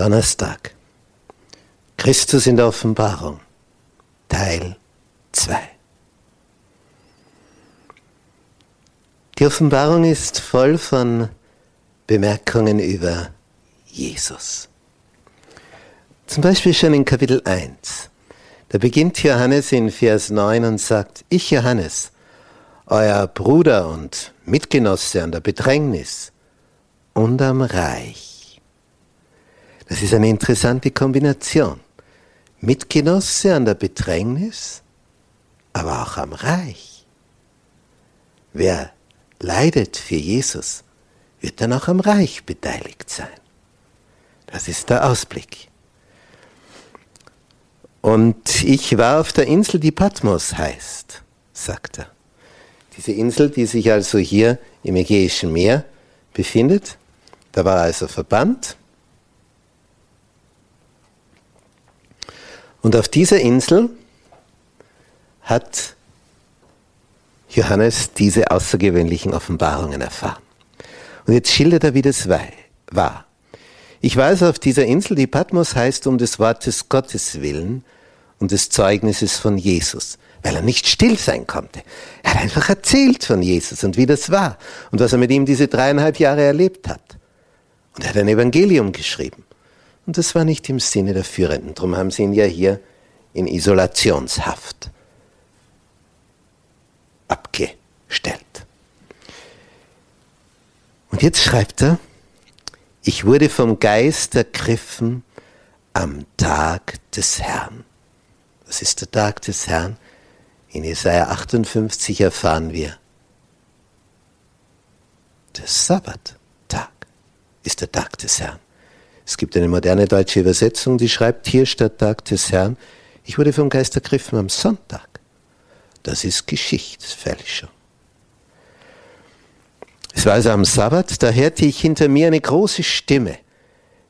Donnerstag. Christus in der Offenbarung. Teil 2. Die Offenbarung ist voll von Bemerkungen über Jesus. Zum Beispiel schon in Kapitel 1. Da beginnt Johannes in Vers 9 und sagt, ich Johannes, euer Bruder und Mitgenosse an der Bedrängnis und am Reich. Das ist eine interessante Kombination. Mitgenosse an der Bedrängnis, aber auch am Reich. Wer leidet für Jesus, wird dann auch am Reich beteiligt sein. Das ist der Ausblick. Und ich war auf der Insel, die Patmos heißt, sagt er. Diese Insel, die sich also hier im Ägäischen Meer befindet, da war also verbannt. Und auf dieser Insel hat Johannes diese außergewöhnlichen Offenbarungen erfahren. Und jetzt schildert er, wie das war. Ich weiß, auf dieser Insel, die Patmos heißt um des Wortes Gottes willen und des Zeugnisses von Jesus, weil er nicht still sein konnte. Er hat einfach erzählt von Jesus und wie das war und was er mit ihm diese dreieinhalb Jahre erlebt hat. Und er hat ein Evangelium geschrieben. Und das war nicht im Sinne der Führenden. Darum haben sie ihn ja hier in Isolationshaft abgestellt. Und jetzt schreibt er, ich wurde vom Geist ergriffen am Tag des Herrn. Was ist der Tag des Herrn? In Jesaja 58 erfahren wir, der Sabbattag ist der Tag des Herrn. Es gibt eine moderne deutsche Übersetzung, die schreibt hier statt Tag des Herrn, ich wurde vom Geist ergriffen am Sonntag. Das ist Geschichtsfälschung. Es war also am Sabbat, da hörte ich hinter mir eine große Stimme,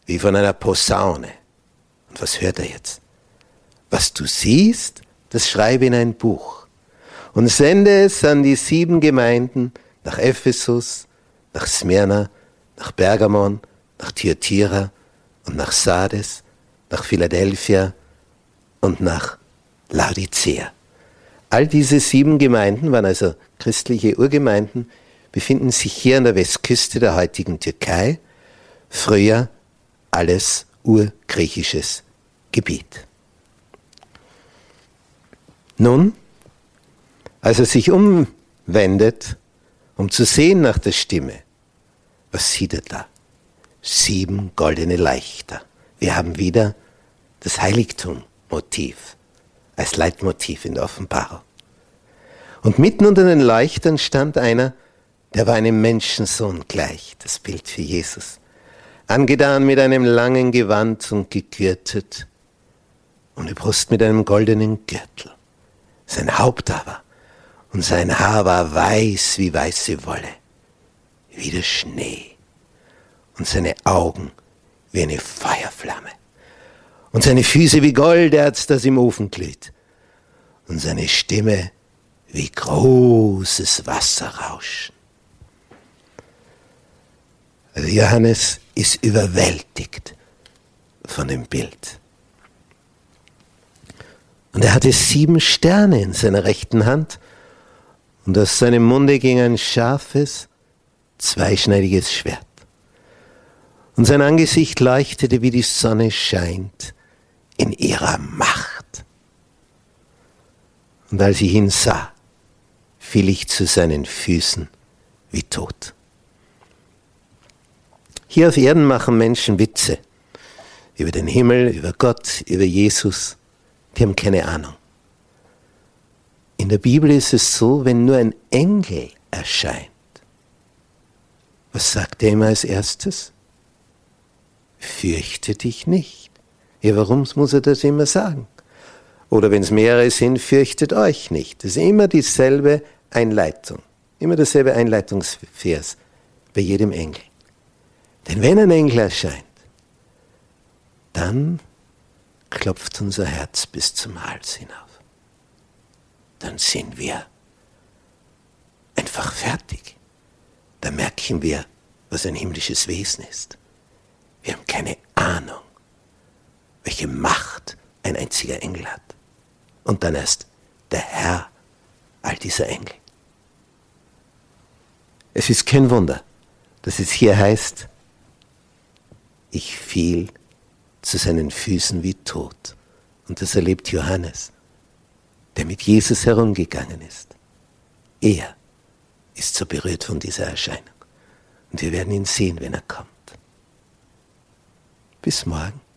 wie von einer Posaune. Und was hört er jetzt? Was du siehst, das schreibe in ein Buch und sende es an die sieben Gemeinden nach Ephesus, nach Smyrna, nach Bergamon, nach Thyatira und nach Sardes, nach Philadelphia und nach Laodicea. All diese sieben Gemeinden waren also christliche Urgemeinden, befinden sich hier an der Westküste der heutigen Türkei, früher alles urgriechisches Gebiet. Nun, als er sich umwendet, um zu sehen nach der Stimme, was sieht er da? Sieben goldene Leichter. Wir haben wieder das Heiligtum-Motiv als Leitmotiv in der Offenbarung. Und mitten unter den Leuchtern stand einer, der war einem Menschensohn gleich, das Bild für Jesus, angetan mit einem langen Gewand und gegürtet, um die Brust mit einem goldenen Gürtel. Sein Haupt aber und sein Haar war weiß wie weiße Wolle, wie der Schnee, und seine Augen wie eine Feuerflamme, und seine Füße wie Golderz, das im Ofen glüht, und seine Stimme wie großes Wasserrauschen. Also Johannes ist überwältigt von dem Bild. Und er hatte sieben Sterne in seiner rechten Hand und aus seinem Munde ging ein scharfes, zweischneidiges Schwert. Und sein Angesicht leuchtete, wie die Sonne scheint, in ihrer Macht. Und als ich ihn sah, fiel ich zu seinen Füßen wie tot. Hier auf Erden machen Menschen Witze über den Himmel, über Gott, über Jesus. Die haben keine Ahnung. In der Bibel ist es so, wenn nur ein Engel erscheint, was sagt er immer als erstes? Fürchte dich nicht. Ja, warum muss er das immer sagen? Oder wenn es mehrere sind, fürchtet euch nicht. Das ist immer dieselbe Einleitung. Immer derselbe Einleitungsvers bei jedem Engel. Denn wenn ein Engel erscheint, dann klopft unser Herz bis zum Hals hinauf dann sind wir einfach fertig. Da merken wir, was ein himmlisches Wesen ist. Wir haben keine Ahnung, welche Macht ein einziger Engel hat. Und dann erst der Herr all dieser Engel. Es ist kein Wunder, dass es hier heißt, ich fiel zu seinen Füßen wie tot. Und das erlebt Johannes, der mit Jesus herumgegangen ist. Er ist so berührt von dieser Erscheinung. Und wir werden ihn sehen, wenn er kommt. Bis morgen.